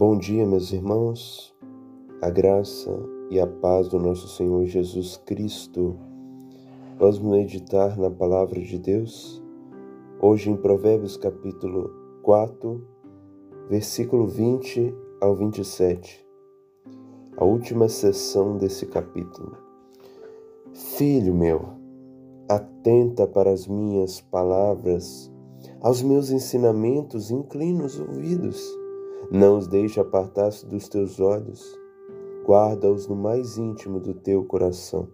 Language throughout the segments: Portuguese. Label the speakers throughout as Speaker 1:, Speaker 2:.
Speaker 1: Bom dia, meus irmãos. A graça e a paz do nosso Senhor Jesus Cristo. Vamos meditar na palavra de Deus. Hoje em Provérbios capítulo 4, versículo 20 ao 27. A última sessão desse capítulo. Filho meu, atenta para as minhas palavras, aos meus ensinamentos, inclina os ouvidos não os deixe apartar-se dos teus olhos. Guarda-os no mais íntimo do teu coração,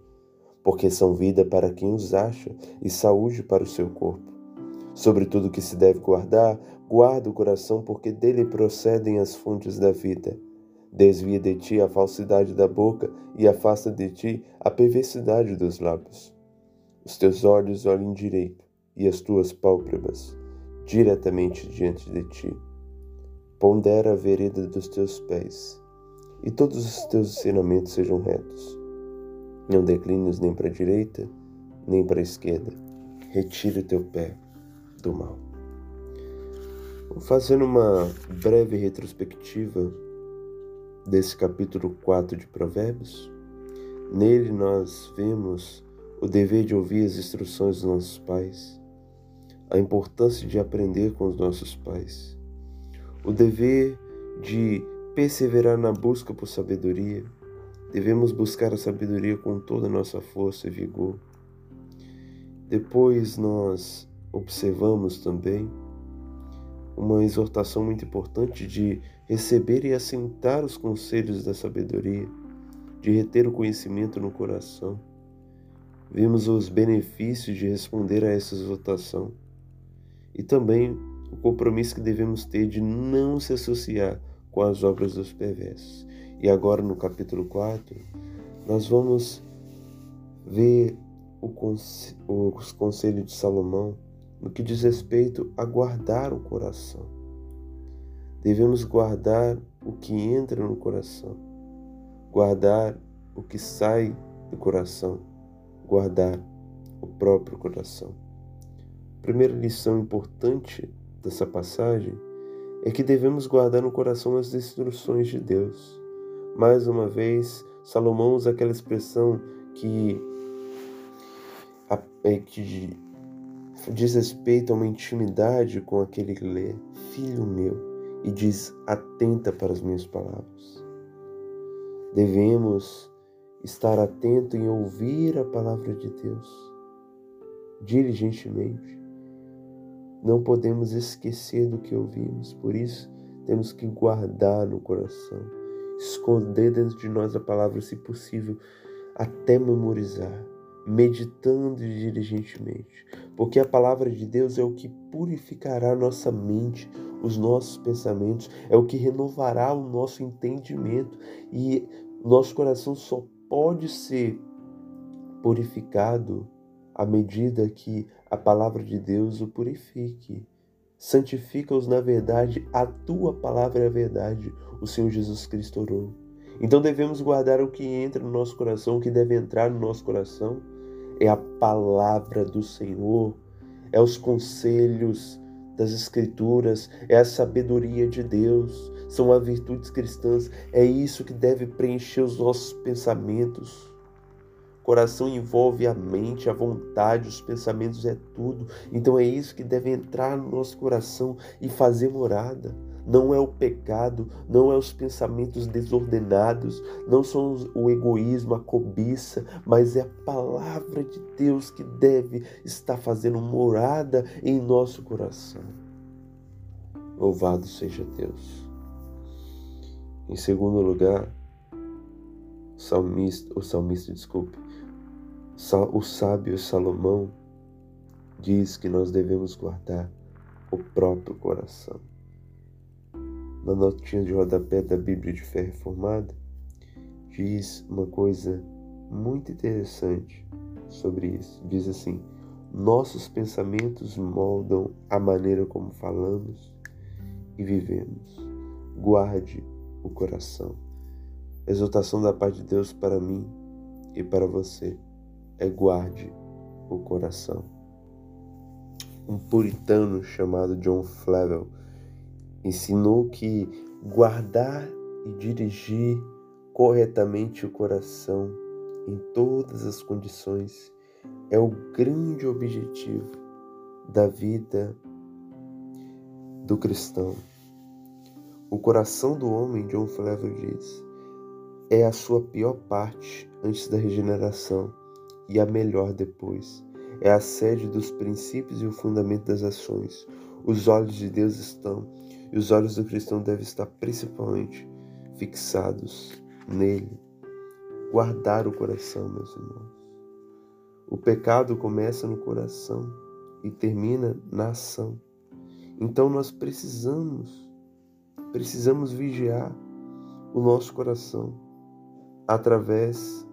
Speaker 1: porque são vida para quem os acha e saúde para o seu corpo. Sobre tudo que se deve guardar, guarda o coração, porque dele procedem as fontes da vida. Desvia de ti a falsidade da boca e afasta de ti a perversidade dos lábios. Os teus olhos olhem direito e as tuas pálpebras diretamente diante de ti Pondera a vereda dos teus pés, e todos os teus ensinamentos sejam retos. Não declines nem para a direita, nem para a esquerda. Retire o teu pé do mal. Fazendo uma breve retrospectiva desse capítulo 4 de Provérbios, nele nós vemos o dever de ouvir as instruções dos nossos pais, a importância de aprender com os nossos pais o dever de perseverar na busca por sabedoria. Devemos buscar a sabedoria com toda a nossa força e vigor. Depois nós observamos também uma exortação muito importante de receber e assentar os conselhos da sabedoria, de reter o conhecimento no coração. Vimos os benefícios de responder a essa exortação e também o compromisso que devemos ter de não se associar com as obras dos perversos. E agora no capítulo 4, nós vamos ver conselho, os conselhos de Salomão no que diz respeito a guardar o coração. Devemos guardar o que entra no coração, guardar o que sai do coração, guardar o próprio coração. Primeira lição importante dessa passagem é que devemos guardar no coração as instruções de Deus. Mais uma vez, Salomão usa aquela expressão que, é, que diz respeito a uma intimidade com aquele que lê, filho meu, e diz: atenta para as minhas palavras. Devemos estar atento em ouvir a palavra de Deus diligentemente não podemos esquecer do que ouvimos, por isso temos que guardar no coração, esconder dentro de nós a palavra, se possível, até memorizar, meditando diligentemente, porque a palavra de Deus é o que purificará nossa mente, os nossos pensamentos, é o que renovará o nosso entendimento e nosso coração só pode ser purificado à medida que a palavra de Deus o purifique. Santifica-os na verdade, a tua palavra é a verdade, o Senhor Jesus Cristo orou. Então devemos guardar o que entra no nosso coração, o que deve entrar no nosso coração é a palavra do Senhor, é os conselhos das Escrituras, é a sabedoria de Deus, são as virtudes cristãs, é isso que deve preencher os nossos pensamentos. Coração envolve a mente, a vontade, os pensamentos, é tudo. Então é isso que deve entrar no nosso coração e fazer morada. Não é o pecado, não é os pensamentos desordenados, não são o egoísmo, a cobiça, mas é a palavra de Deus que deve estar fazendo morada em nosso coração. Louvado seja Deus. Em segundo lugar, o salmista, o salmista, desculpe, o sábio Salomão diz que nós devemos guardar o próprio coração. Na notinha de rodapé da Bíblia de Fé Reformada, diz uma coisa muito interessante sobre isso. Diz assim: Nossos pensamentos moldam a maneira como falamos e vivemos. Guarde o coração. Exaltação da paz de Deus para mim e para você é guarde o coração. Um puritano chamado John Flavel ensinou que guardar e dirigir corretamente o coração em todas as condições é o grande objetivo da vida do cristão. O coração do homem, John Flavel diz, é a sua pior parte antes da regeneração e a melhor depois. É a sede dos princípios e o fundamento das ações. Os olhos de Deus estão, e os olhos do cristão devem estar principalmente fixados nele. Guardar o coração, meus irmãos. O pecado começa no coração e termina na ação. Então nós precisamos, precisamos vigiar o nosso coração através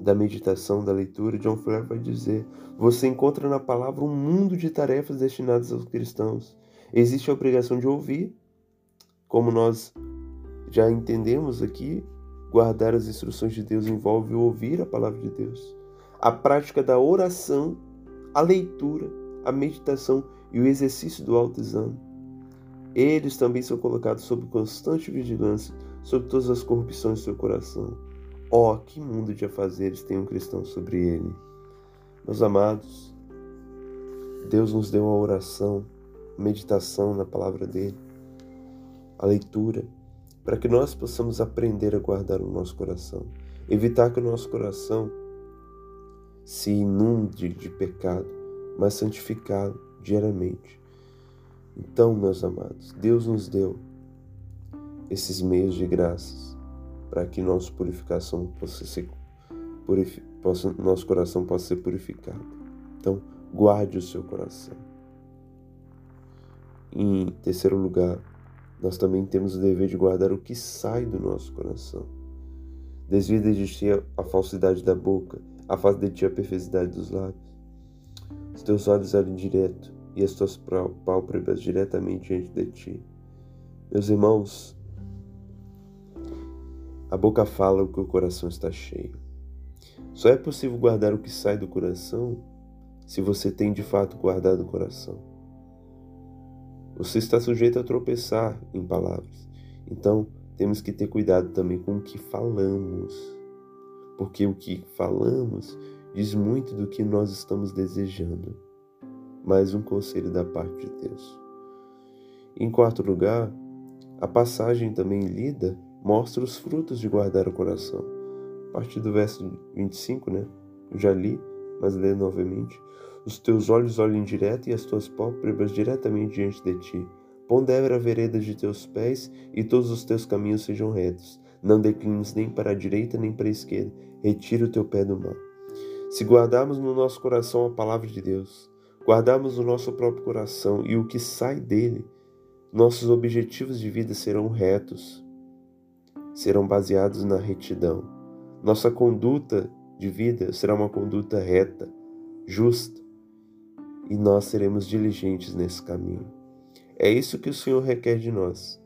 Speaker 1: da meditação, da leitura, John Flair vai dizer: você encontra na palavra um mundo de tarefas destinadas aos cristãos. Existe a obrigação de ouvir, como nós já entendemos aqui, guardar as instruções de Deus envolve ouvir a palavra de Deus. A prática da oração, a leitura, a meditação e o exercício do autoexame. Eles também são colocados sob constante vigilância sobre todas as corrupções do seu coração. Oh, que mundo de afazeres tem um cristão sobre ele. Meus amados, Deus nos deu a oração, a meditação na palavra dele, a leitura, para que nós possamos aprender a guardar o nosso coração, evitar que o nosso coração se inunde de pecado, mas santificado diariamente. Então, meus amados, Deus nos deu esses meios de graças para que nossa purificação possa ser purifi, possa, nosso coração possa ser purificado. Então, guarde o seu coração. Em terceiro lugar, nós também temos o dever de guardar o que sai do nosso coração. Desvia de ti a falsidade da boca, afasta de ti a perversidade dos lábios. Os teus olhos olhem direto e as tuas pálpebras diretamente diante de ti. Meus irmãos, a boca fala o que o coração está cheio. Só é possível guardar o que sai do coração se você tem de fato guardado o coração. Você está sujeito a tropeçar em palavras. Então, temos que ter cuidado também com o que falamos. Porque o que falamos diz muito do que nós estamos desejando. Mais um conselho da parte de Deus. Em quarto lugar, a passagem também lida mostra os frutos de guardar o coração. A partir do verso 25, né? Eu já li, mas leio novamente. Os teus olhos olhem direto e as tuas pálpebras diretamente diante de ti. Pondera a vereda de teus pés e todos os teus caminhos sejam retos. Não declines nem para a direita nem para a esquerda. Retira o teu pé do mal. Se guardarmos no nosso coração a palavra de Deus, guardarmos o nosso próprio coração e o que sai dele, nossos objetivos de vida serão retos, serão baseados na retidão. Nossa conduta de vida será uma conduta reta, justa, e nós seremos diligentes nesse caminho. É isso que o Senhor requer de nós.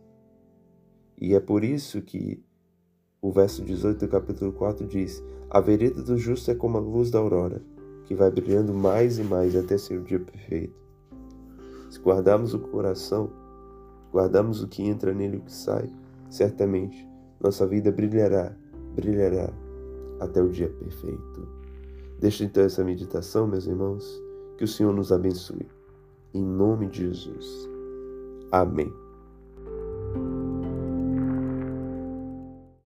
Speaker 1: E é por isso que o verso 18 do capítulo 4 diz: A vereda do justo é como a luz da aurora, que vai brilhando mais e mais até ser o dia perfeito. Se guardarmos o coração, guardamos o que entra nele e o que sai, certamente nossa vida brilhará, brilhará até o dia perfeito. Deixa então essa meditação, meus irmãos que o Senhor nos abençoe. Em nome de Jesus. Amém.